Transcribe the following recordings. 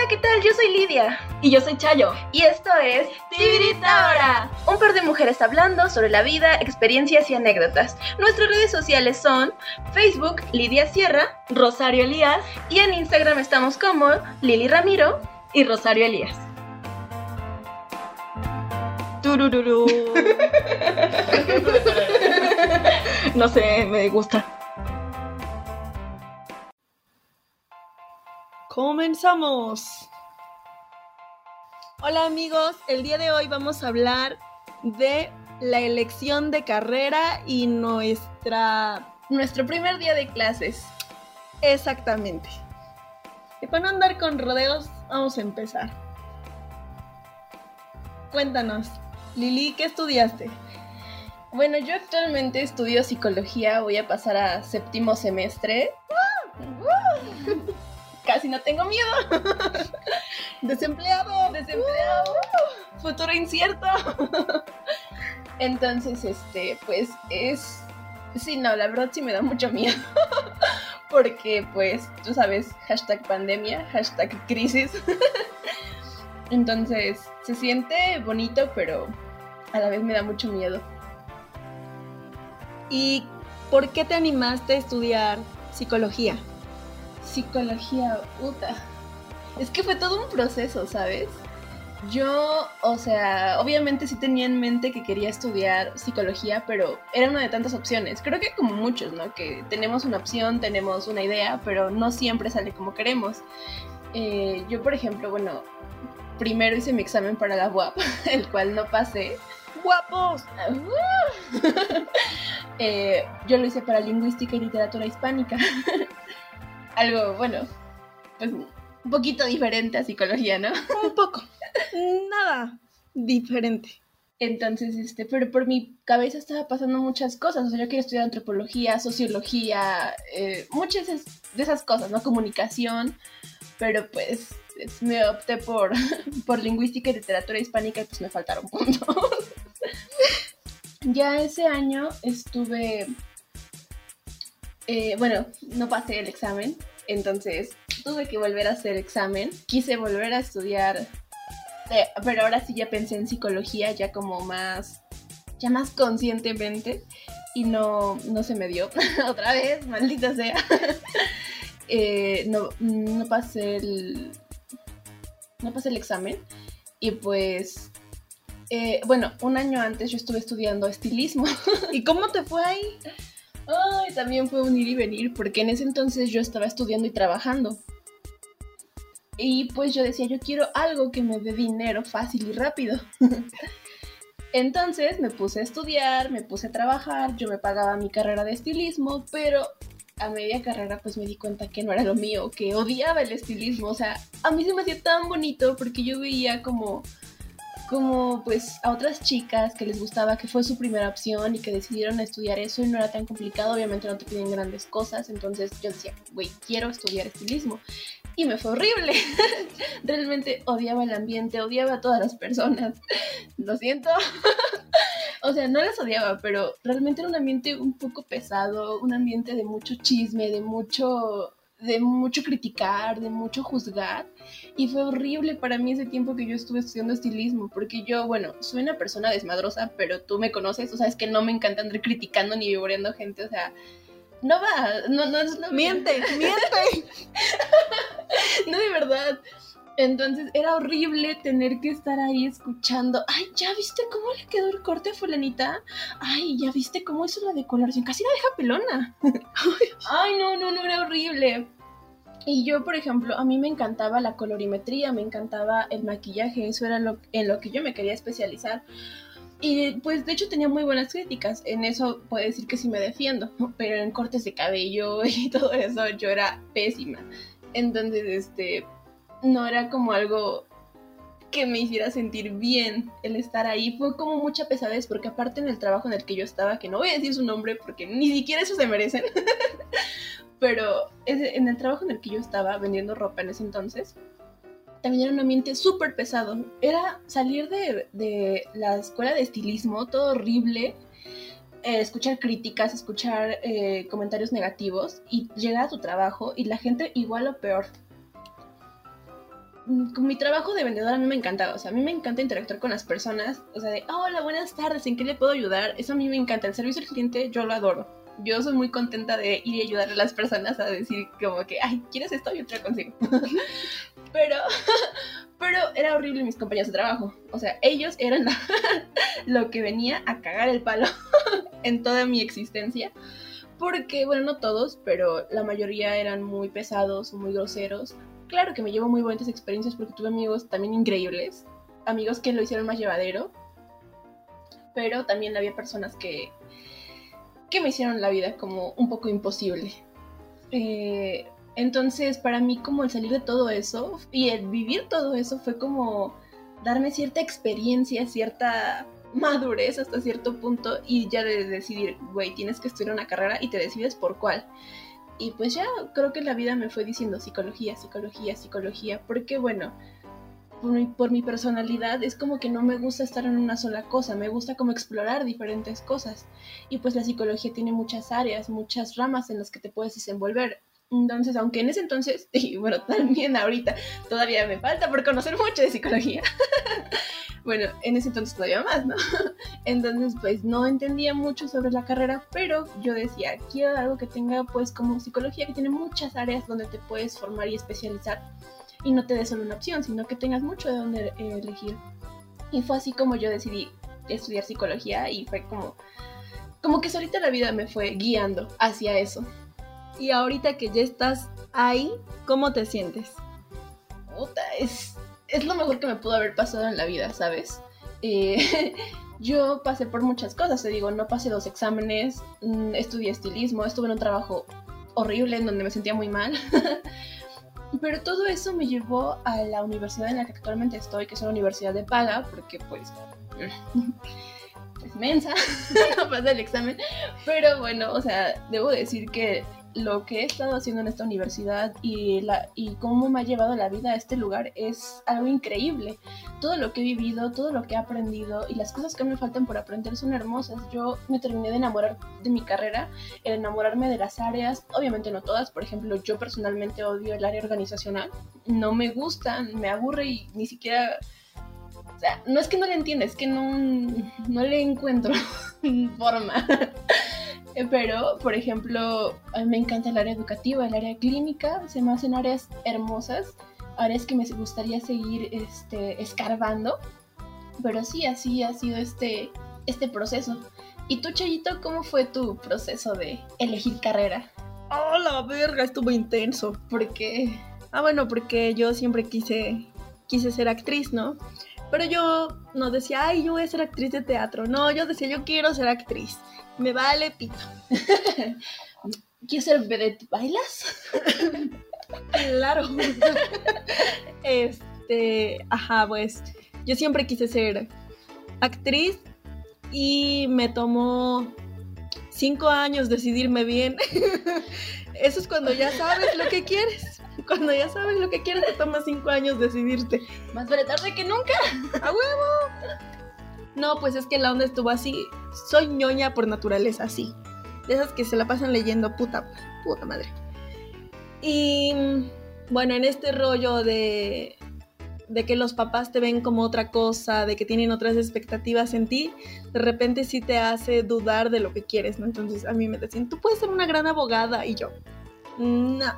Hola, ¿qué tal? Yo soy Lidia. Y yo soy Chayo. Y esto es Tibiritahora. Un par de mujeres hablando sobre la vida, experiencias y anécdotas. Nuestras redes sociales son Facebook, Lidia Sierra, Rosario Elías y en Instagram estamos como Lili Ramiro y Rosario Elías. Turururu. no sé, me gusta. Comenzamos. Hola amigos, el día de hoy vamos a hablar de la elección de carrera y nuestra... Nuestro primer día de clases. Exactamente. Y para no andar con rodeos, vamos a empezar. Cuéntanos, Lili, ¿qué estudiaste? Bueno, yo actualmente estudio psicología, voy a pasar a séptimo semestre. Casi no tengo miedo. Desempleado. Desempleado. Futuro incierto. Entonces, este, pues es... Sí, no, la verdad sí me da mucho miedo. Porque, pues, tú sabes, hashtag pandemia, hashtag crisis. Entonces, se siente bonito, pero a la vez me da mucho miedo. ¿Y por qué te animaste a estudiar psicología? Psicología, puta. Es que fue todo un proceso, ¿sabes? Yo, o sea, obviamente sí tenía en mente que quería estudiar psicología, pero era una de tantas opciones. Creo que como muchos, ¿no? Que tenemos una opción, tenemos una idea, pero no siempre sale como queremos. Eh, yo, por ejemplo, bueno, primero hice mi examen para la UAP, el cual no pasé. ¡Guapos! eh, yo lo hice para lingüística y literatura hispánica. Algo, bueno, pues un poquito diferente a psicología, ¿no? Un poco. Nada diferente. Entonces, este, pero por mi cabeza estaba pasando muchas cosas. O sea, yo quería estudiar antropología, sociología, eh, muchas de esas cosas, ¿no? Comunicación. Pero pues me opté por, por lingüística y literatura hispánica y pues me faltaron puntos. ya ese año estuve. Eh, bueno, no pasé el examen, entonces tuve que volver a hacer examen. Quise volver a estudiar eh, pero ahora sí ya pensé en psicología ya como más, ya más conscientemente y no, no se me dio otra vez, maldita sea. eh, no, no pasé el, no pasé el examen y pues, eh, bueno, un año antes yo estuve estudiando estilismo. ¿Y cómo te fue ahí? Ay, también fue un ir y venir porque en ese entonces yo estaba estudiando y trabajando. Y pues yo decía, yo quiero algo que me dé dinero fácil y rápido. Entonces me puse a estudiar, me puse a trabajar, yo me pagaba mi carrera de estilismo, pero a media carrera pues me di cuenta que no era lo mío, que odiaba el estilismo. O sea, a mí se me hacía tan bonito porque yo veía como como pues a otras chicas que les gustaba, que fue su primera opción y que decidieron estudiar eso y no era tan complicado, obviamente no te piden grandes cosas, entonces yo decía, güey, quiero estudiar estilismo. Y me fue horrible. Realmente odiaba el ambiente, odiaba a todas las personas. Lo siento. o sea, no las odiaba, pero realmente era un ambiente un poco pesado, un ambiente de mucho chisme, de mucho de mucho criticar, de mucho juzgar. Y fue horrible para mí ese tiempo que yo estuve estudiando estilismo, porque yo, bueno, soy una persona desmadrosa, pero tú me conoces, o sea, es que no me encanta andar criticando ni vivoreando gente, o sea, no va, no, no es lo Miente, miente. no, de verdad. Entonces era horrible tener que estar ahí escuchando. Ay, ¿ya viste cómo le quedó el corte a fulanita? Ay, ¿ya viste cómo hizo la decoloración? Casi la deja pelona. Ay, no, no, no, era horrible. Y yo, por ejemplo, a mí me encantaba la colorimetría, me encantaba el maquillaje, eso era en lo que yo me quería especializar. Y pues de hecho tenía muy buenas críticas, en eso puedo decir que sí me defiendo, pero en cortes de cabello y todo eso yo era pésima. Entonces, este, no era como algo que me hiciera sentir bien el estar ahí. Fue como mucha pesadez, porque aparte en el trabajo en el que yo estaba, que no voy a decir su nombre porque ni siquiera eso se merecen, pero en el trabajo en el que yo estaba vendiendo ropa en ese entonces, también era un ambiente súper pesado. Era salir de, de, la escuela de estilismo, todo horrible, eh, escuchar críticas, escuchar eh, comentarios negativos y llegar a tu trabajo y la gente igual o peor con mi trabajo de vendedora a mí me encantaba, o sea, a mí me encanta interactuar con las personas, o sea, de, hola, buenas tardes, ¿en qué le puedo ayudar? Eso a mí me encanta, el servicio al cliente yo lo adoro. Yo soy muy contenta de ir y ayudar a las personas a decir como que, ay, ¿quieres esto? Yo te lo consigo. pero, pero era horrible mis compañeros de trabajo. O sea, ellos eran la- lo que venía a cagar el palo en toda mi existencia. Porque, bueno, no todos, pero la mayoría eran muy pesados muy groseros. Claro que me llevo muy buenas experiencias porque tuve amigos también increíbles. Amigos que lo hicieron más llevadero. Pero también había personas que, que me hicieron la vida como un poco imposible. Eh, entonces, para mí, como el salir de todo eso y el vivir todo eso fue como darme cierta experiencia, cierta madurez hasta cierto punto y ya de decidir, güey, tienes que estudiar una carrera y te decides por cuál. Y pues ya creo que la vida me fue diciendo psicología, psicología, psicología, porque bueno, por mi, por mi personalidad es como que no me gusta estar en una sola cosa, me gusta como explorar diferentes cosas. Y pues la psicología tiene muchas áreas, muchas ramas en las que te puedes desenvolver. Entonces, aunque en ese entonces, y bueno, también ahorita todavía me falta por conocer mucho de psicología. bueno, en ese entonces todavía más, ¿no? Entonces, pues no entendía mucho sobre la carrera, pero yo decía, quiero algo que tenga pues como psicología, que tiene muchas áreas donde te puedes formar y especializar y no te dé solo una opción, sino que tengas mucho de donde eh, elegir. Y fue así como yo decidí estudiar psicología y fue como, como que solita la vida me fue guiando hacia eso. Y ahorita que ya estás ahí, ¿cómo te sientes? Puta, es, es lo mejor que me pudo haber pasado en la vida, ¿sabes? Eh, yo pasé por muchas cosas, te digo, no pasé dos exámenes, mm, estudié estilismo, estuve en un trabajo horrible en donde me sentía muy mal. Pero todo eso me llevó a la universidad en la que actualmente estoy, que es una universidad de paga, porque pues es mensa, no pasé el examen. Pero bueno, o sea, debo decir que lo que he estado haciendo en esta universidad y, la, y cómo me ha llevado la vida a este lugar es algo increíble. Todo lo que he vivido, todo lo que he aprendido y las cosas que me faltan por aprender son hermosas. Yo me terminé de enamorar de mi carrera, el enamorarme de las áreas, obviamente no todas, por ejemplo, yo personalmente odio el área organizacional, no me gusta, me aburre y ni siquiera... O sea, no es que no le entienda, es que no, no le encuentro forma. Pero, por ejemplo, a mí me encanta el área educativa, el área clínica, se me hacen áreas hermosas, áreas que me gustaría seguir este, escarbando. Pero sí, así ha sido este, este proceso. ¿Y tú, Chayito, cómo fue tu proceso de elegir carrera? ¡Oh, la verga! Estuvo intenso. Porque Ah, bueno, porque yo siempre quise, quise ser actriz, ¿no? Pero yo no decía, ay, yo voy a ser actriz de teatro. No, yo decía, yo quiero ser actriz. Me vale pito. ¿quieres ser vedette? ¿Bailas? Claro. este, ajá, pues yo siempre quise ser actriz y me tomó cinco años decidirme bien. Eso es cuando ya sabes lo que quieres. Cuando ya sabes lo que quieres, te toma cinco años decidirte. Más vale tarde que nunca. ¡A huevo! No, pues es que la onda estuvo así. Soy ñoña por naturaleza, así. De esas que se la pasan leyendo, puta, puta madre. Y bueno, en este rollo de, de que los papás te ven como otra cosa, de que tienen otras expectativas en ti, de repente sí te hace dudar de lo que quieres, ¿no? Entonces a mí me decían, tú puedes ser una gran abogada y yo, no.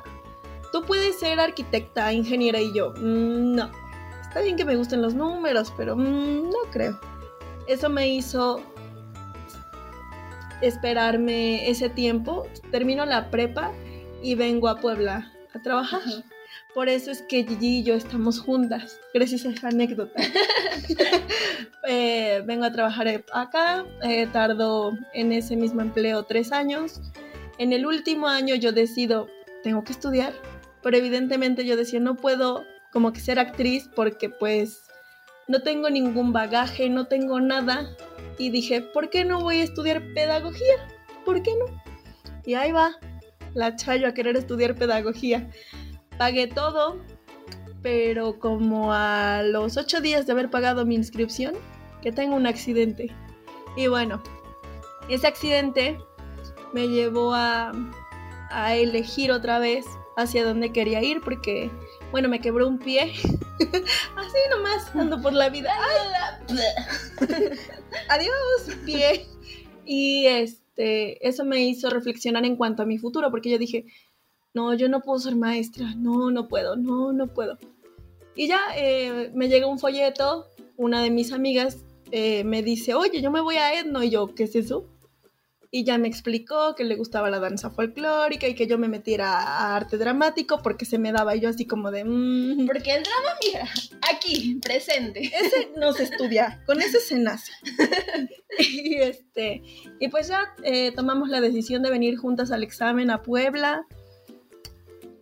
Tú puedes ser arquitecta, ingeniera y yo, no. Está bien que me gusten los números, pero mm, no creo. Eso me hizo esperarme ese tiempo. Termino la prepa y vengo a Puebla a trabajar. Por eso es que Gigi y yo estamos juntas, gracias a esa anécdota. Eh, vengo a trabajar acá, eh, tardo en ese mismo empleo tres años. En el último año yo decido, tengo que estudiar, pero evidentemente yo decía, no puedo como que ser actriz porque pues no tengo ningún bagaje, no tengo nada. Y dije, ¿por qué no voy a estudiar pedagogía? ¿Por qué no? Y ahí va, la chayo a querer estudiar pedagogía. Pagué todo, pero como a los ocho días de haber pagado mi inscripción, que tengo un accidente. Y bueno, ese accidente me llevó a, a elegir otra vez hacia dónde quería ir, porque Bueno, me quebró un pie. Así nomás, ando por la vida. Adiós, pie. Y este, eso me hizo reflexionar en cuanto a mi futuro, porque yo dije, no, yo no puedo ser maestra, no, no puedo, no, no puedo. Y ya eh, me llega un folleto, una de mis amigas eh, me dice, oye, yo me voy a Etno, y yo, ¿qué es eso? Y ya me explicó que le gustaba la danza folclórica y que yo me metiera a arte dramático porque se me daba y yo así como de... "Mm, Porque el drama, mira, aquí, presente. ese no se estudia, con ese se nace. y, este, y pues ya eh, tomamos la decisión de venir juntas al examen a Puebla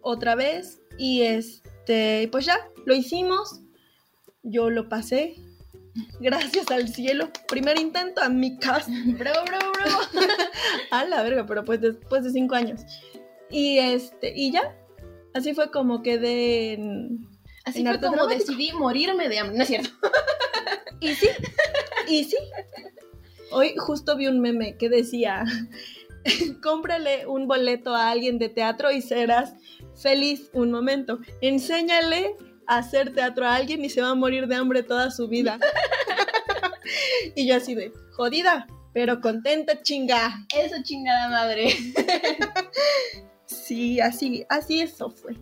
otra vez y este, pues ya lo hicimos, yo lo pasé, gracias al cielo, primer intento a mi casa, Bravo, bravo, bravo. a la verga, pero pues después de cinco años. Y este, y ya, así fue como quedé en, Así En fue arte como dramático. decidí morirme de hambre. No es cierto. Y sí, y sí. Hoy justo vi un meme que decía, cómprale un boleto a alguien de teatro y serás feliz un momento. Enséñale hacer teatro a alguien y se va a morir de hambre toda su vida. y yo así de, jodida, pero contenta chinga. Eso chingada madre. Sí, así, así eso fue.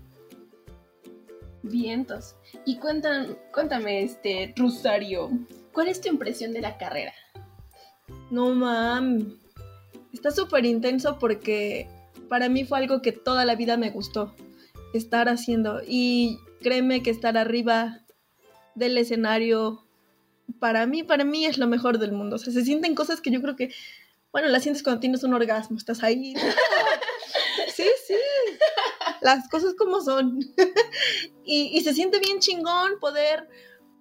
Vientos. Y cuéntame, cuéntame, este, Rosario, ¿cuál es tu impresión de la carrera? No mam. Está súper intenso porque para mí fue algo que toda la vida me gustó estar haciendo. Y créeme que estar arriba del escenario, para mí, para mí es lo mejor del mundo. O sea, se sienten cosas que yo creo que, bueno, las sientes cuando tienes un orgasmo, estás ahí. Sí, sí. Las cosas como son. y, y se siente bien chingón poder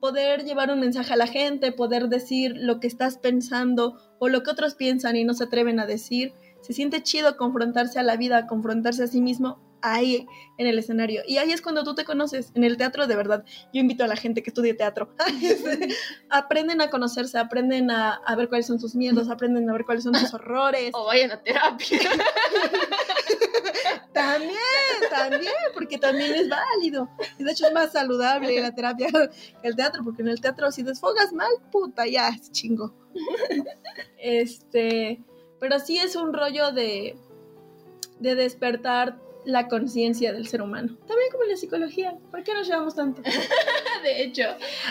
poder llevar un mensaje a la gente, poder decir lo que estás pensando o lo que otros piensan y no se atreven a decir. Se siente chido confrontarse a la vida, confrontarse a sí mismo ahí en el escenario. Y ahí es cuando tú te conoces, en el teatro de verdad. Yo invito a la gente que estudie teatro. aprenden a conocerse, aprenden a, a ver cuáles son sus miedos, aprenden a ver cuáles son sus horrores. O vayan a terapia. También, también, porque también es válido. Y de hecho es más saludable la terapia que el teatro, porque en el teatro si desfogas mal, puta, ya es chingo. Este, pero sí es un rollo de, de despertar la conciencia del ser humano. También como en la psicología. ¿Por qué nos llevamos tanto? de hecho.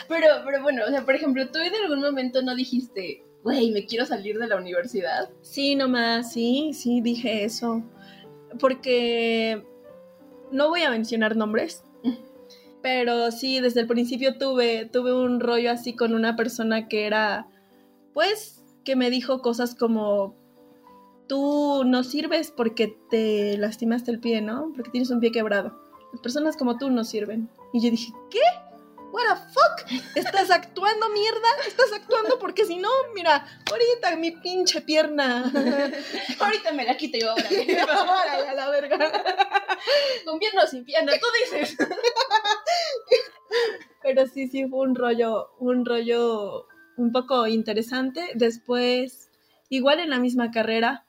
Pero, pero bueno, o sea, por ejemplo, tú en algún momento no dijiste, güey, me quiero salir de la universidad. Sí, nomás, sí, sí, dije eso. Porque no voy a mencionar nombres, pero sí, desde el principio tuve, tuve un rollo así con una persona que era, pues, que me dijo cosas como, tú no sirves porque te lastimaste el pie, ¿no? Porque tienes un pie quebrado. Las personas como tú no sirven. Y yo dije, ¿qué? What the fuck? ¿Estás actuando, mierda? ¿Estás actuando? Porque si no, mira, ahorita mi pinche pierna. Ahorita me la quito yo ahora. A la verga. Con pierna o sin pierna, tú dices. Pero sí, sí, fue un rollo, un rollo un poco interesante. Después, igual en la misma carrera,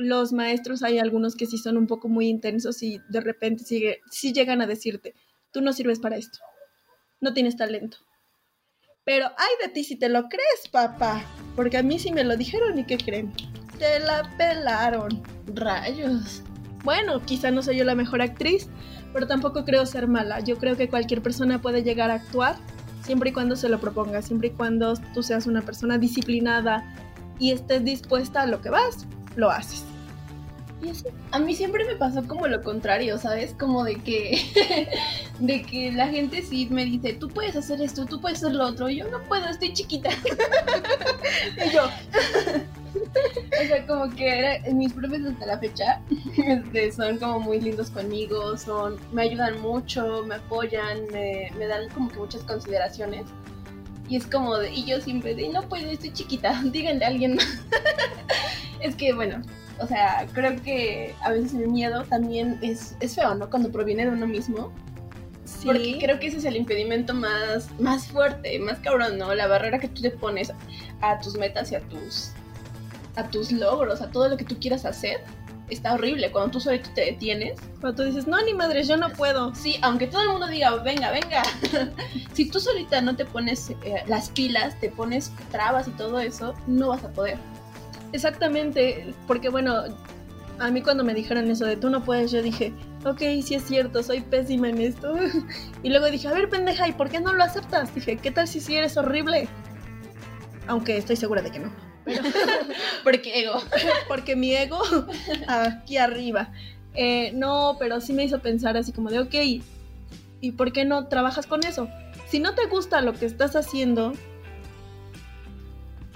los maestros hay algunos que sí son un poco muy intensos y de repente sigue, sí llegan a decirte, tú no sirves para esto, no tienes talento. Pero ay de ti si te lo crees, papá, porque a mí sí me lo dijeron y qué creen, te la pelaron. Rayos. Bueno, quizá no soy yo la mejor actriz, pero tampoco creo ser mala. Yo creo que cualquier persona puede llegar a actuar siempre y cuando se lo proponga, siempre y cuando tú seas una persona disciplinada y estés dispuesta a lo que vas, lo haces. Y así. A mí siempre me pasó como lo contrario, ¿sabes? Como de que de que la gente sí me dice, tú puedes hacer esto, tú puedes hacer lo otro. Yo no puedo, estoy chiquita. Y yo, O sea, como que era- mis profes hasta la fecha este, son como muy lindos conmigo, son, me ayudan mucho, me apoyan, me, me dan como que muchas consideraciones. Y es como de, y yo siempre de, no puedo, estoy chiquita, díganle a alguien más. es que bueno, o sea, creo que a veces el miedo también es, es feo, ¿no? Cuando proviene de uno mismo. sí, Porque creo que ese es el impedimento más, más fuerte, más cabrón, ¿no? La barrera que tú te pones a tus metas y a tus, a tus logros, a todo lo que tú quieras hacer. está horrible cuando tú solito te detienes. Cuando tú dices, no, ni madre, yo no puedo. Sí, aunque todo el mundo diga, venga, venga. si tú solita no te pones eh, las pilas, te pones trabas y todo eso, no vas a poder. Exactamente, porque bueno, a mí cuando me dijeron eso de tú no puedes, yo dije, ok, sí es cierto, soy pésima en esto. y luego dije, a ver, pendeja, ¿y por qué no lo aceptas? Dije, ¿qué tal si sí eres horrible? Aunque estoy segura de que no. Pero, Porque ego. porque mi ego aquí arriba. Eh, no, pero sí me hizo pensar así como de, ok, ¿y por qué no trabajas con eso? Si no te gusta lo que estás haciendo,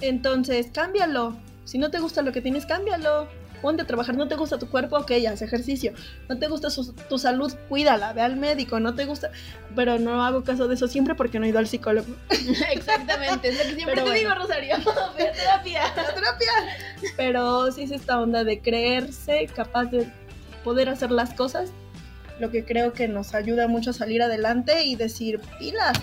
entonces cámbialo. Si no te gusta lo que tienes, cámbialo. Ponte a trabajar, no te gusta tu cuerpo, ok, haz ejercicio. No te gusta su- tu salud, cuídala, ve al médico, no te gusta. Pero no hago caso de eso siempre porque no he ido al psicólogo. Exactamente, es lo que siempre Pero te bueno. digo, Rosario. Ve a terapia. terapia. Pero sí es esta onda de creerse capaz de poder hacer las cosas, lo que creo que nos ayuda mucho a salir adelante y decir, pilas,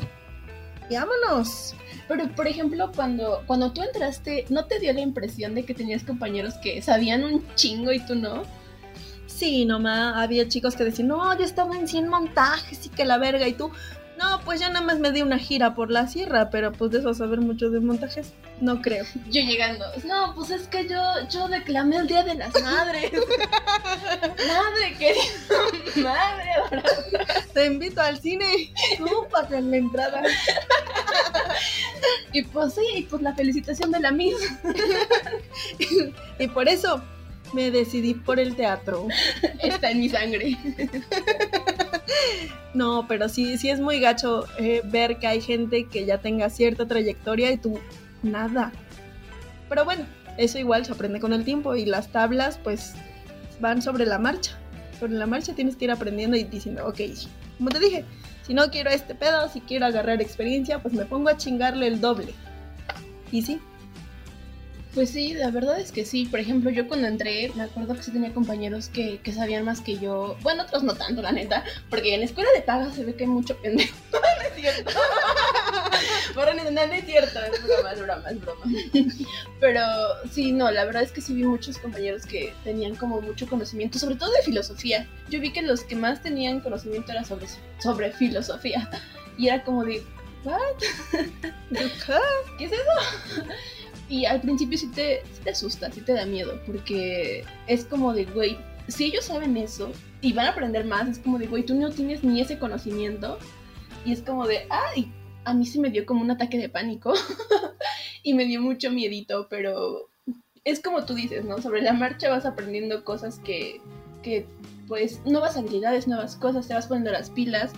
y vámonos. Pero, por ejemplo, cuando, cuando tú entraste, ¿no te dio la impresión de que tenías compañeros que sabían un chingo y tú no? Sí, nomás había chicos que decían, no, yo estaba en 100 montajes y que la verga, y tú, no, pues ya nada más me di una gira por la sierra, pero pues de eso saber mucho de montajes, no creo. Yo llegando, no, pues es que yo, yo declamé el Día de las Madres. Madre querida, madre. Te invito al cine, tú pagas la entrada. Y pues sí, y pues la felicitación de la misma. Y por eso me decidí por el teatro. Está en mi sangre. No, pero sí, sí es muy gacho eh, ver que hay gente que ya tenga cierta trayectoria y tú nada. Pero bueno, eso igual se aprende con el tiempo y las tablas pues van sobre la marcha. Sobre la marcha tienes que ir aprendiendo y diciendo, ok, como te dije, si no quiero este pedo, si quiero agarrar experiencia, pues me pongo a chingarle el doble. Y sí, Pues sí, la verdad es que sí. Por ejemplo, yo cuando entré, me acuerdo que sí tenía compañeros que, que sabían más que yo. Bueno, otros no tanto, la neta. Porque en la escuela de paga se ve que hay mucho pendejo. no es cierto. No, no es cierto, es broma, es broma, es broma. Pero sí, no, la verdad es que sí vi muchos compañeros que tenían como mucho conocimiento, sobre todo de filosofía. Yo vi que los que más tenían conocimiento era sobre, sobre filosofía. Y era como de, ¿qué es eso? Y al principio sí te, sí te asusta, sí te da miedo, porque es como de, güey, si ellos saben eso y van a aprender más, es como de, güey, tú no tienes ni ese conocimiento. Y es como de, ay, a mí sí me dio como un ataque de pánico y me dio mucho miedito, pero es como tú dices, ¿no? Sobre la marcha vas aprendiendo cosas que, que pues, nuevas habilidades, nuevas cosas, te vas poniendo las pilas.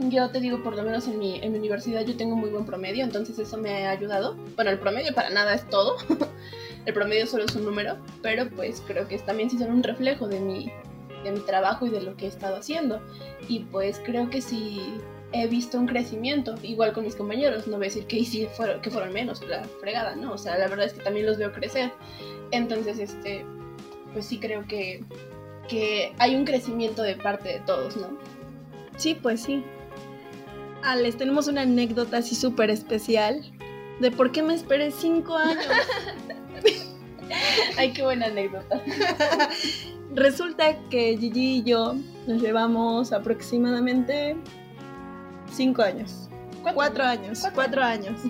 Yo te digo, por lo menos en mi, en mi universidad yo tengo muy buen promedio, entonces eso me ha ayudado. Bueno, el promedio para nada es todo. el promedio solo es un número, pero pues creo que también sí son un reflejo de mi, de mi trabajo y de lo que he estado haciendo. Y pues creo que sí he visto un crecimiento, igual con mis compañeros. No voy a decir que sí fueron, que fueron menos, la fregada, ¿no? O sea, la verdad es que también los veo crecer. Entonces, este, pues sí creo que, que hay un crecimiento de parte de todos, ¿no? Sí, pues sí. Ah, les tenemos una anécdota así súper especial de por qué me esperé cinco años. Ay, qué buena anécdota. Resulta que Gigi y yo nos llevamos aproximadamente cinco años. Cuatro años. Cuatro. Cuatro años.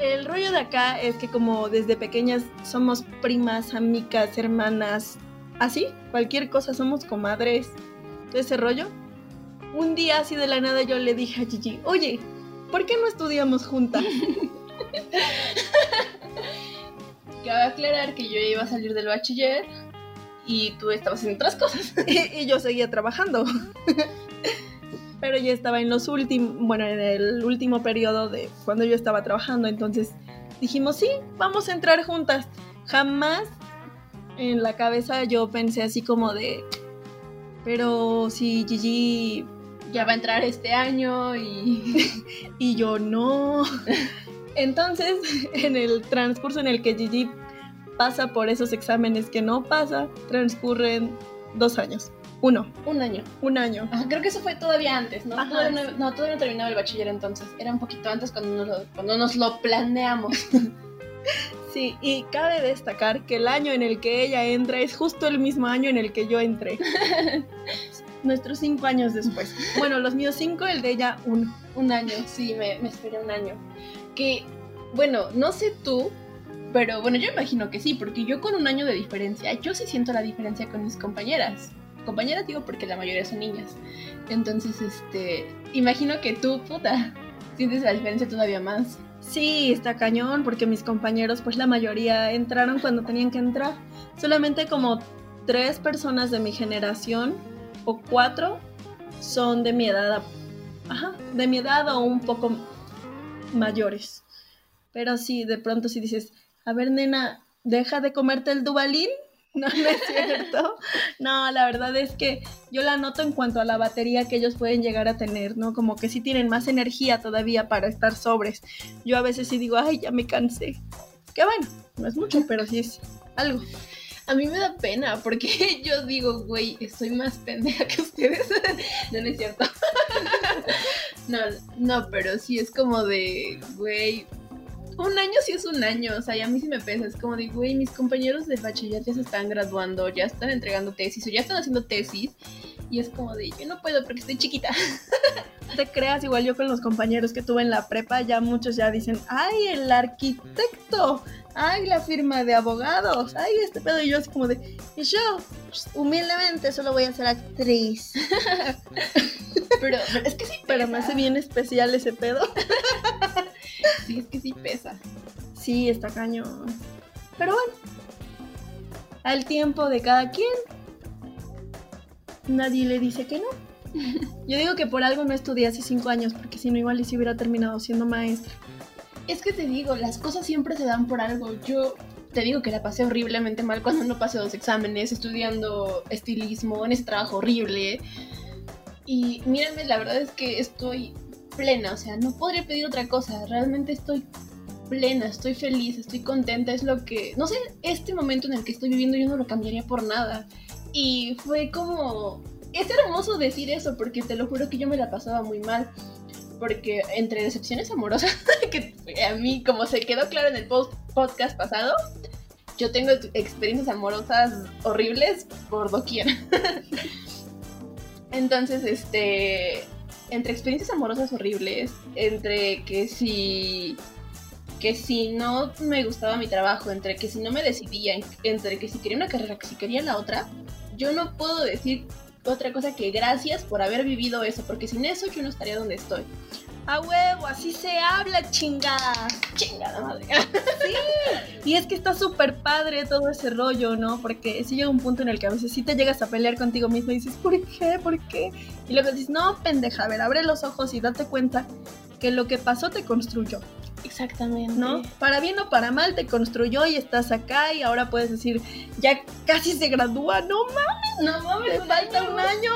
El rollo de acá es que como desde pequeñas somos primas, amigas, hermanas, así, cualquier cosa somos comadres, todo ese rollo. Un día así de la nada yo le dije a Gigi, oye, ¿por qué no estudiamos juntas? Cabe aclarar que yo iba a salir del bachiller y tú estabas haciendo otras cosas. y yo seguía trabajando. Pero ya estaba en los últimos, bueno, en el último periodo de cuando yo estaba trabajando, entonces dijimos, sí, vamos a entrar juntas. Jamás en la cabeza yo pensé así como de, pero si Gigi Ya va a entrar este año y... y yo no. Entonces, en el transcurso en el que Gigi pasa por esos exámenes que no pasa, transcurren dos años. Uno, Un año. un año. Ajá, creo que eso fue todavía antes, ¿no? Ajá, Todavía no, no, todavía no terminaba el bachiller entonces. Era un poquito antes cuando nos lo, cuando nos lo planeamos. Sí, y cabe destacar que el año en el que ella entra es justo el mismo año en el que yo entré. Nuestros cinco años después. Bueno, los míos cinco, el de ella uno. Un año, sí, me, me esperé un año. Que, bueno, no sé tú, pero bueno, yo imagino que sí, porque yo con un año de diferencia, yo sí siento la diferencia con mis compañeras. Compañeras digo porque la mayoría son niñas. Entonces, este, imagino que tú, puta, sientes la diferencia todavía más. Sí, está cañón, porque mis compañeros, pues la mayoría entraron cuando tenían que entrar. Solamente como tres personas de mi generación, o cuatro, son de mi edad. De mi edad o un poco mayores. Pero sí, de pronto si dices, a ver, nena, deja de comerte el dubalín. No, no es cierto. No, la verdad es que yo la noto en cuanto a la batería que ellos pueden llegar a tener, ¿no? Como que sí tienen más energía todavía para estar sobres. Yo a veces sí digo, ay, ya me cansé. Que bueno, no es mucho, pero sí es algo. A mí me da pena porque yo digo, güey, estoy más pendeja que ustedes. no, no es cierto. no, no, pero sí es como de, güey, un año sí es un año, o sea, y a mí sí me pesa, es como de, güey, mis compañeros de bachiller ya se están graduando, ya están entregando tesis o ya están haciendo tesis, y es como de, yo no puedo porque estoy chiquita. te creas, igual yo con los compañeros que tuve en la prepa, ya muchos ya dicen, ay, el arquitecto, ay, la firma de abogados, ay, este pedo, y yo así como de, y yo, pues, humildemente, solo voy a ser actriz. pero, pero es que sí, pero me hace bien especial ese pedo. sí, es que sí pesa. Sí, está cañón. Pero bueno, al tiempo de cada quien, nadie le dice que no. Yo digo que por algo no estudié hace cinco años, porque si no, igual y si hubiera terminado siendo maestra. Es que te digo, las cosas siempre se dan por algo. Yo te digo que la pasé horriblemente mal cuando no pasé dos exámenes, estudiando estilismo, en ese trabajo horrible. Y mírenme, la verdad es que estoy plena, o sea, no podría pedir otra cosa, realmente estoy plena, estoy feliz, estoy contenta, es lo que, no sé, este momento en el que estoy viviendo yo no lo cambiaría por nada. Y fue como, es hermoso decir eso, porque te lo juro que yo me la pasaba muy mal. Porque entre decepciones amorosas, que a mí, como se quedó claro en el post podcast pasado, yo tengo experiencias amorosas horribles por doquier. Entonces, este, entre experiencias amorosas horribles, entre que si que si no me gustaba mi trabajo, entre que si no me decidía, entre que si quería una carrera, que si quería la otra, yo no puedo decir otra cosa que gracias por haber vivido eso, porque sin eso yo no estaría donde estoy. A huevo, así se habla, chingada. Chingada madre. Sí. Y es que está súper padre todo ese rollo, ¿no? Porque si llega un punto en el que a veces sí te llegas a pelear contigo mismo y dices, ¿por qué? ¿Por qué? Y luego dices, no, pendeja, a ver, abre los ojos y date cuenta que lo que pasó te construyó. Exactamente. ¿No? Para bien o para mal te construyó y estás acá y ahora puedes decir, ya casi se gradúa, no mames, No mames, te falta un año.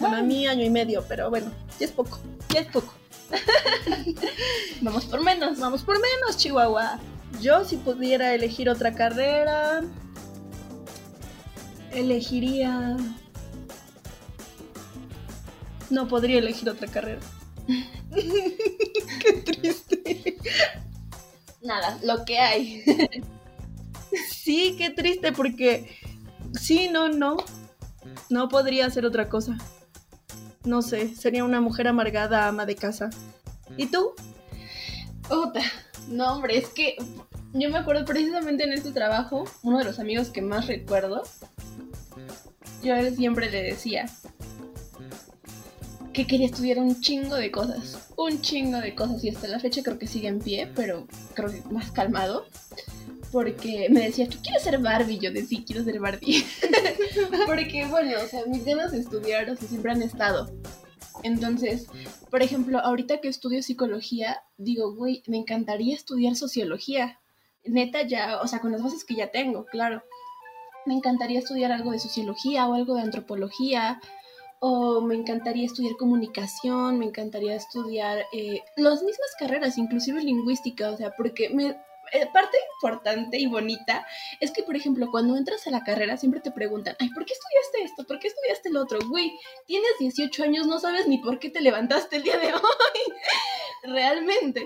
Bueno, a mí año y medio, pero bueno, ya es poco, ya es poco. Vamos por menos. Vamos por menos, Chihuahua. Yo si pudiera elegir otra carrera, elegiría... No podría elegir otra carrera. Qué triste. Nada, lo que hay. Sí, qué triste porque sí, no, no. No podría hacer otra cosa. No sé, sería una mujer amargada, ama de casa. ¿Y tú? Puta. No, hombre, es que yo me acuerdo precisamente en este trabajo, uno de los amigos que más recuerdo, yo a él siempre le decía que quería estudiar un chingo de cosas, un chingo de cosas y hasta la fecha creo que sigue en pie, pero creo que más calmado. Porque me decía, ¿tú quieres ser Barbie? Yo decía, sí, quiero ser Barbie. porque, bueno, o sea, mis ganas de estudiar, o sea, siempre han estado. Entonces, por ejemplo, ahorita que estudio psicología, digo, güey, me encantaría estudiar sociología. Neta ya, o sea, con las bases que ya tengo, claro. Me encantaría estudiar algo de sociología o algo de antropología. O me encantaría estudiar comunicación, me encantaría estudiar eh, las mismas carreras, inclusive lingüística, o sea, porque me, eh, parte importante y bonita es que, por ejemplo, cuando entras a la carrera siempre te preguntan, ay, ¿por qué estudiaste esto? ¿Por qué estudiaste el otro? Güey, tienes 18 años, no sabes ni por qué te levantaste el día de hoy. Realmente.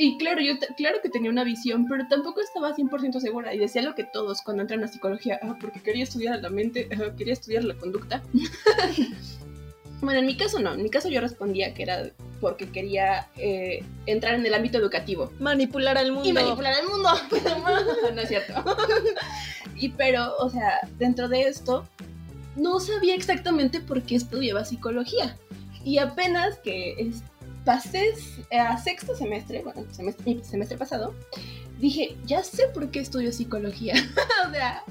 Y claro, yo claro que tenía una visión, pero tampoco estaba 100% segura. Y decía lo que todos cuando entran a psicología, ah, porque quería estudiar la mente, ah, quería estudiar la conducta. bueno, en mi caso no, en mi caso yo respondía que era porque quería eh, entrar en el ámbito educativo. Manipular al mundo. Y manipular al mundo. No, no es cierto. y pero, o sea, dentro de esto, no sabía exactamente por qué estudiaba psicología. Y apenas que es- pasé s- a sexto semestre, bueno, semestre, mi semestre pasado, dije, ya sé por qué estudio psicología. o sea,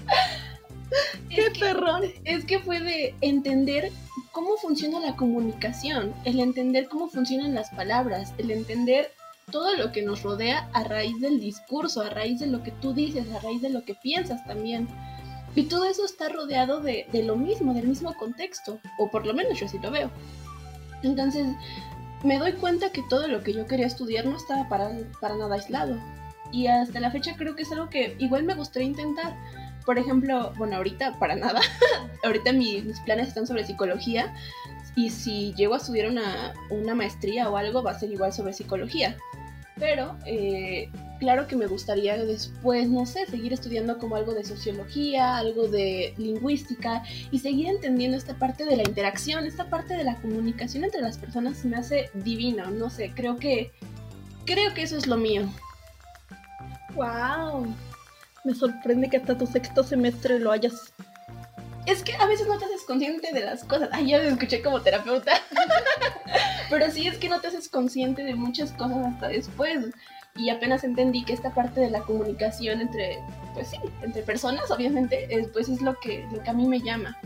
¡Qué es que- perrón! es que fue de entender cómo funciona la comunicación, el entender cómo funcionan las palabras, el entender todo lo que nos rodea a raíz del discurso, a raíz de lo que tú dices, a raíz de lo que piensas también. Y todo eso está rodeado de, de lo mismo, del mismo contexto, o por lo menos yo así lo veo. Entonces, me doy cuenta que todo lo que yo quería estudiar no estaba para, para nada aislado. Y hasta la fecha creo que es algo que igual me gustaría intentar. Por ejemplo, bueno, ahorita para nada. ahorita mi- mis planes están sobre psicología. Y si llego a estudiar una, una maestría o algo, va a ser igual sobre psicología. Pero, eh, claro que me gustaría después, no sé, seguir estudiando como algo de sociología, algo de lingüística y seguir entendiendo esta parte de la interacción, esta parte de la comunicación entre las personas me hace divino, no sé, creo que, creo que eso es lo mío. ¡Wow! Me sorprende que hasta tu sexto semestre lo hayas. Es que a veces no te haces consciente de las cosas. Ay, ya me escuché como terapeuta. Pero sí es que no te haces consciente de muchas cosas hasta después. Y apenas entendí que esta parte de la comunicación entre, pues sí, entre personas, obviamente, es, pues es lo que, lo que a mí me llama.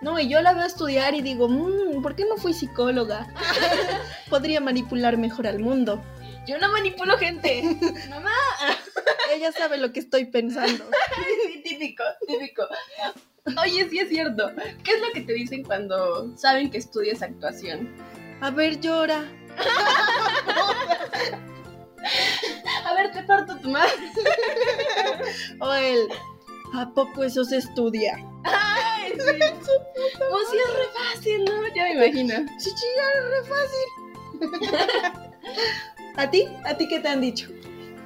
No, y yo la veo estudiar y digo, "Mm, ¿por qué no fui psicóloga? Podría manipular mejor al mundo. Yo no manipulo gente. Mamá. Ella sabe lo que estoy pensando. Sí, típico, típico. Oye, sí es cierto. ¿Qué es lo que te dicen cuando saben que estudias actuación? A ver, llora. A ver, te parto tu madre. O él, ¿a poco eso se estudia? Ay, sí. Pues sí es re fácil, ¿no? Ya me imagino. Sí, chica, re fácil. ¿A ti? ¿A ti qué te han dicho?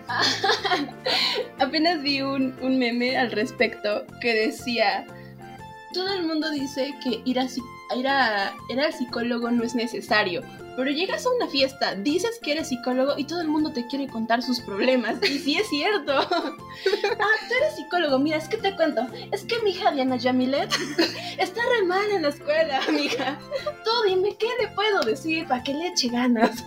Apenas vi un, un meme al respecto que decía, todo el mundo dice que ir, a, ir, a, ir al psicólogo no es necesario, pero llegas a una fiesta, dices que eres psicólogo y todo el mundo te quiere contar sus problemas. Y sí es cierto. ah, tú eres psicólogo, mira, es que te cuento, es que mi hija Diana Yamilet está re mal en la escuela, amiga. Tú dime, ¿qué le puedo decir para que le eche ganas?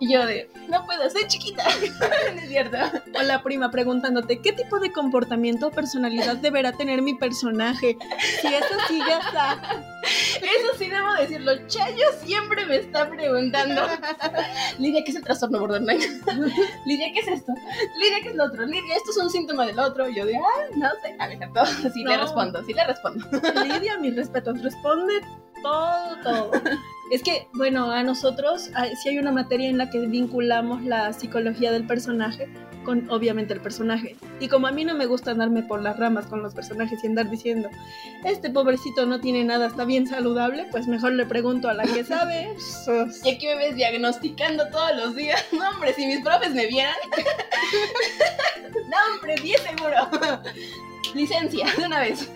Y yo de, no puedo, soy chiquita. no es cierto. O la prima preguntándote, ¿qué tipo de comportamiento o personalidad deberá tener mi personaje? Si eso sigue hasta... Eso sí debo decirlo. Chayo siempre me está preguntando. Lidia, ¿qué es el trastorno borderline? Lidia, ¿qué es esto? Lidia, ¿qué es lo otro? Lidia, esto es un síntoma del otro. Y yo de, ah, no sé. A ver, todo. Sí le No. respondo, sí le respondo. Lidia, mis respetos, responde todo, todo. Es que, bueno, a nosotros ah, sí hay una materia en la que vinculamos la psicología del personaje con, obviamente, el personaje. Y como a mí no me gusta andarme por las ramas con los personajes y andar diciendo, este pobrecito no tiene nada, está bien saludable, pues mejor le pregunto a la que sabe. Y aquí me ves diagnosticando todos los días. No, hombre, si mis profes me vieran. No, hombre, bien seguro. Licencia, de una vez.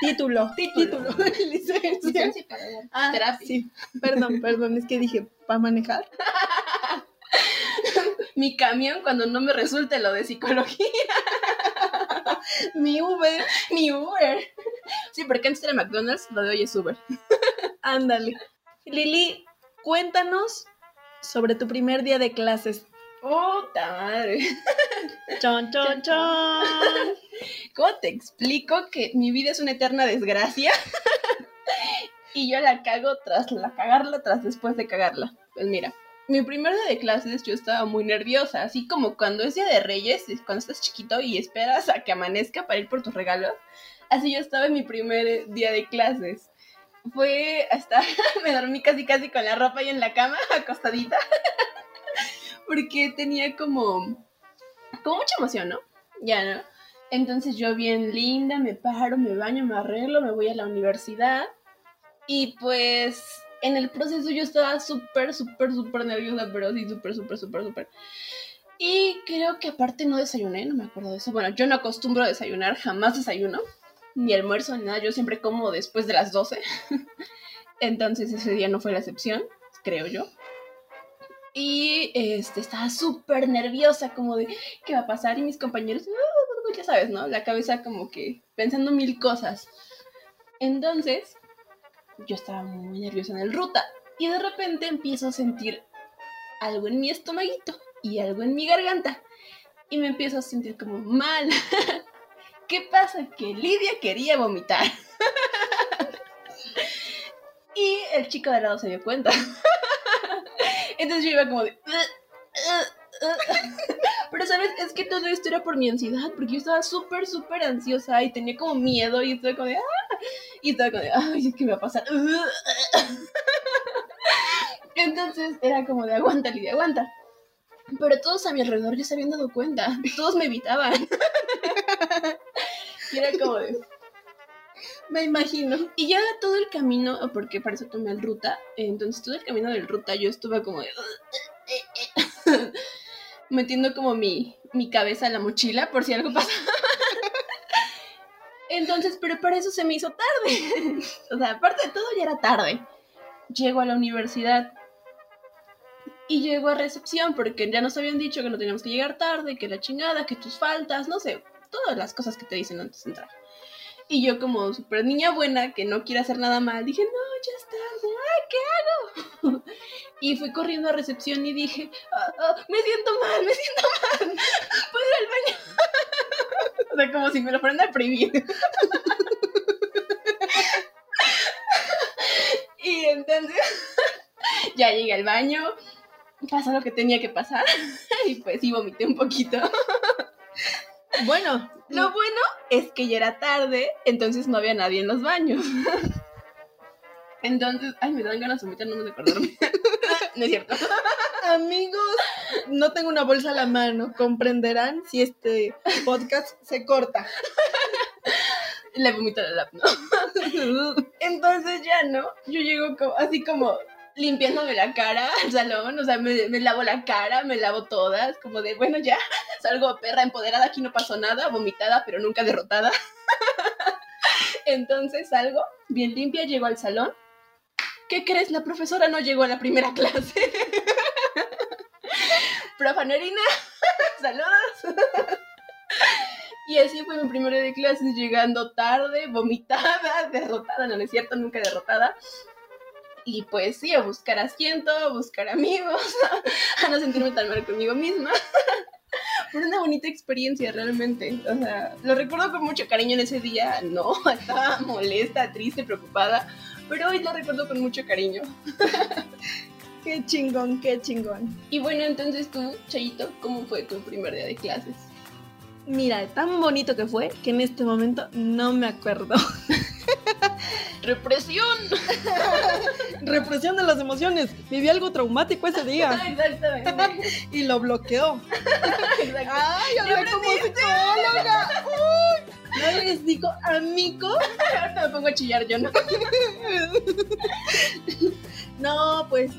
Título, Título. licencia. Ah, sí. Perdón, perdón, es que dije, ¿para manejar? Mi camión cuando no me resulte lo de psicología. Mi Uber, Mi Uber. Sí, porque antes era McDonald's, lo de hoy es Uber. ándale. Lili, cuéntanos sobre tu primer día de clases. Puta madre. Chon, chon, chon. ¿Cómo te explico que mi vida es una eterna desgracia? y yo la cago tras la cagarla, tras después de cagarla. Pues mira, mi primer día de clases yo estaba muy nerviosa, así como cuando es día de Reyes, es cuando estás chiquito y esperas a que amanezca para ir por tus regalos. Así yo estaba en mi primer día de clases. Fue hasta, me dormí casi casi con la ropa ahí en la cama, acostadita. Porque tenía como, como mucha emoción, ¿no? Ya, ¿no? Entonces yo bien linda, me paro, me baño, me arreglo, me voy a la universidad. Y pues en el proceso yo estaba súper, súper, súper nerviosa, pero sí, súper, súper, súper, súper. Y creo que aparte no desayuné, no me acuerdo de eso. Bueno, yo no acostumbro a desayunar, jamás desayuno, ni almuerzo, ni nada. Yo siempre como después de las 12. Entonces ese día no fue la excepción, creo yo. Y este, estaba súper nerviosa, como de qué va a pasar. Y mis compañeros, "Uh, ya sabes, ¿no? La cabeza como que pensando mil cosas. Entonces, yo estaba muy nerviosa en el ruta. Y de repente empiezo a sentir algo en mi estomaguito y algo en mi garganta. Y me empiezo a sentir como mal. ¿Qué pasa? Que Lidia quería vomitar. y el chico de lado se dio cuenta. Entonces yo iba como de... Pero, ¿sabes? Es que todo esto era por mi ansiedad, porque yo estaba súper, súper ansiosa y tenía como miedo y estaba como de... "Ah", Y estaba como de... Ay, ¿qué me va a pasar? Entonces era como de... Aguanta, Lidia, aguanta. Pero todos a mi alrededor ya se habían dado cuenta. Todos me evitaban. Y era como de... Me imagino. Y ya todo el camino, porque para eso tomé el ruta, entonces todo el camino del ruta yo estuve como de... metiendo como mi, mi cabeza en la mochila por si algo pasa. Entonces, pero para eso se me hizo tarde. O sea, aparte de todo ya era tarde. Llego a la universidad y llego a recepción porque ya nos habían dicho que no teníamos que llegar tarde, que la chingada, que tus faltas, no sé, todas las cosas que te dicen antes de entrar. Y yo como súper niña buena que no quiere hacer nada mal, dije, no, ya es tarde, ay, ¿qué hago? y fui corriendo a recepción y dije, "Ah, ah, me siento mal, me siento mal, puedo ir al baño. o sea, como si me lo fueran a prohibir. y entonces ya llegué al baño, pasó lo que tenía que pasar y pues sí vomité un poquito. Bueno, Lo bueno es que ya era tarde, entonces no había nadie en los baños. Entonces, ay, me dan ganas de vomitar, no me de acordarme. no es cierto. amigos, no tengo una bolsa a la mano. Comprenderán si este podcast se corta. Le vomito la lap, ¿no? Entonces ya, ¿no? Yo llego como, así como limpiándome la cara al salón, o sea, me, me lavo la cara, me lavo todas, como de, bueno, ya, salgo perra empoderada, aquí no pasó nada, vomitada, pero nunca derrotada. Entonces salgo bien limpia, llego al salón. ¿Qué crees? La profesora no llegó a la primera clase. Profa Norina, saludos. Y así fue mi primer día de clases, llegando tarde, vomitada, derrotada, no, no es cierto, nunca derrotada. Y pues sí, a buscar asiento, a buscar amigos, a no sentirme tan mal conmigo misma. Fue una bonita experiencia realmente. O sea, lo recuerdo con mucho cariño en ese día. No, estaba molesta, triste, preocupada. Pero hoy lo recuerdo con mucho cariño. Qué chingón, qué chingón. Y bueno, entonces tú, Chayito, ¿cómo fue tu primer día de clases? Mira, tan bonito que fue que en este momento no me acuerdo. ¡Represión! Represión de las emociones. Viví algo traumático ese día Exactamente. y lo bloqueó. Ay, ahora como psicóloga. Uy. No les digo amigo. Ahorita me pongo a chillar yo, ¿no? No, pues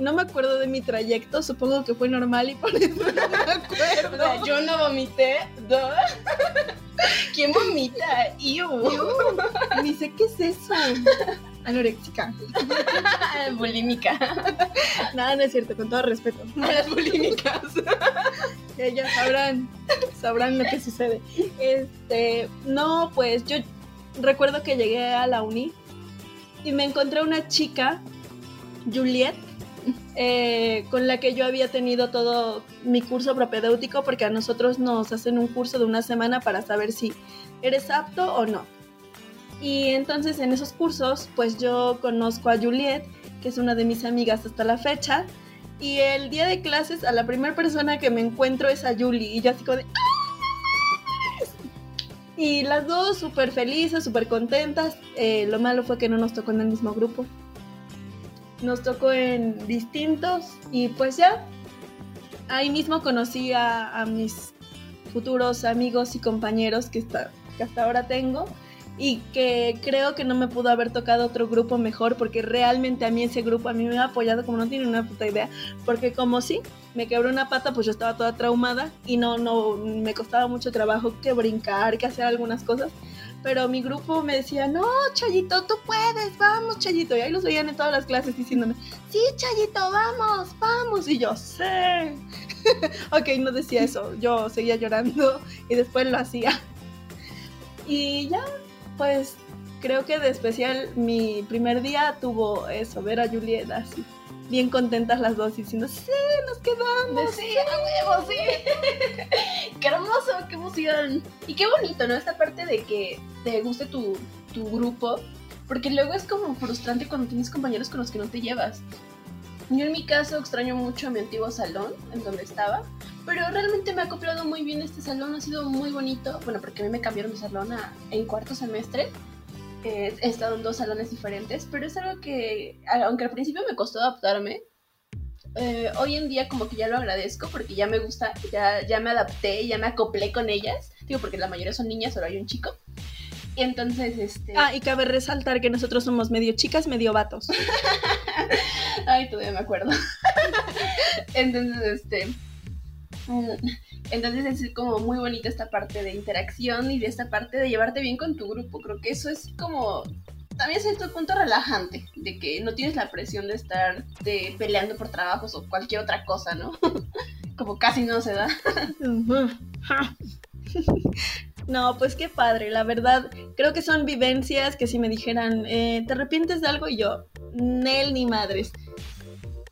no me acuerdo de mi trayecto. Supongo que fue normal y por eso no me O acuerdo. sea, yo no vomité. ¿Quién vomita? ¡Iu! Ni sé qué es eso. Anoréxica. Bulímica. Nada, no es cierto, con todo respeto. Las bulímicas. Ellas sabrán, sabrán lo que sucede. Este, no, pues yo recuerdo que llegué a la uni y me encontré una chica, Juliet, eh, con la que yo había tenido todo mi curso propedéutico, porque a nosotros nos hacen un curso de una semana para saber si eres apto o no. Y entonces en esos cursos, pues yo conozco a Juliet, que es una de mis amigas hasta la fecha, y el día de clases, a la primera persona que me encuentro es a Julie. Y yo así como de... "¡Ah! Y las dos súper felices, súper contentas. Eh, lo malo fue que no nos tocó en el mismo grupo. Nos tocó en distintos. Y pues ya. Ahí mismo conocí a, mis futuros amigos y compañeros que, está- que hasta ahora tengo. y que creo que no me pudo haber tocado otro grupo mejor porque realmente a mí ese grupo a mí me ha apoyado como no tiene una puta idea porque como sí me quebró una pata pues yo estaba toda traumada y no no me costaba mucho trabajo que brincar que hacer algunas cosas pero mi grupo me decía no Chayito tú puedes vamos Chayito y ahí los veían en todas las clases diciéndome sí Chayito vamos vamos y yo sé ok no decía eso yo seguía llorando y después lo hacía. Y ya pues creo que de especial mi primer día tuvo eso, ver a Julieta así, bien contentas las dos diciendo, sí, nos quedamos. Sí, a huevo, sí. qué hermoso, qué emoción. Y qué bonito, ¿no? Esta parte de que te guste tu, tu grupo, porque luego es como frustrante cuando tienes compañeros con los que no te llevas. Yo en mi caso extraño mucho a mi antiguo salón, en donde estaba, pero realmente me ha acoplado muy bien este salón, ha sido muy bonito. Bueno, porque a mí me cambiaron de salón en cuarto semestre. Eh, he estado en dos salones diferentes, pero es algo que, a- aunque al principio me costó adaptarme, eh, hoy en día como que ya lo agradezco porque ya me gusta, ya, ya me adapté, ya me acoplé con ellas. Digo, porque la mayoría son niñas, solo hay un chico. Y entonces, este... Ah, y cabe resaltar que nosotros somos medio chicas, medio vatos. Ay, todavía me acuerdo. entonces, este. Entonces es como muy bonita esta parte de interacción y de esta parte de llevarte bien con tu grupo. Creo que eso es como también a cierto punto relajante, de que no tienes la presión de estar de, peleando por trabajos o cualquier otra cosa, ¿no? como casi no se da. No, pues qué padre, la verdad. Creo que son vivencias que si me dijeran, eh, ¿te arrepientes de algo? Y yo, Nel ni madres.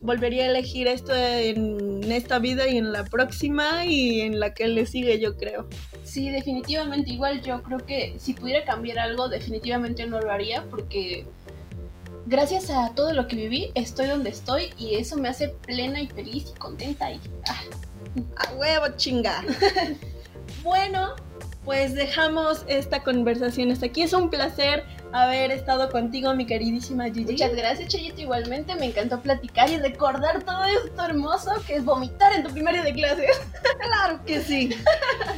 Volvería a elegir esto en esta vida y en la próxima y en la que le sigue, yo creo. Sí, definitivamente. Igual yo creo que si pudiera cambiar algo, definitivamente no lo haría porque gracias a todo lo que viví, estoy donde estoy y eso me hace plena y feliz y contenta. Y, ah, ¡A huevo, chinga! bueno, pues dejamos esta conversación hasta aquí. Es un placer haber estado contigo, mi queridísima Gigi. muchas gracias, Chayito. Igualmente me encantó platicar y recordar todo esto hermoso que es vomitar en tu primer día de clases. Claro que sí.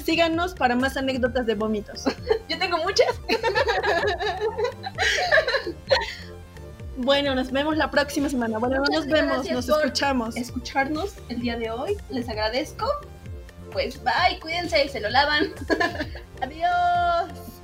Síganos para más anécdotas de vómitos. Yo tengo muchas. Bueno, nos vemos la próxima semana. Bueno, Muchas nos vemos, nos escuchamos. Escucharnos el día de hoy. Les agradezco. Pues bye, cuídense y se lo lavan. Adiós.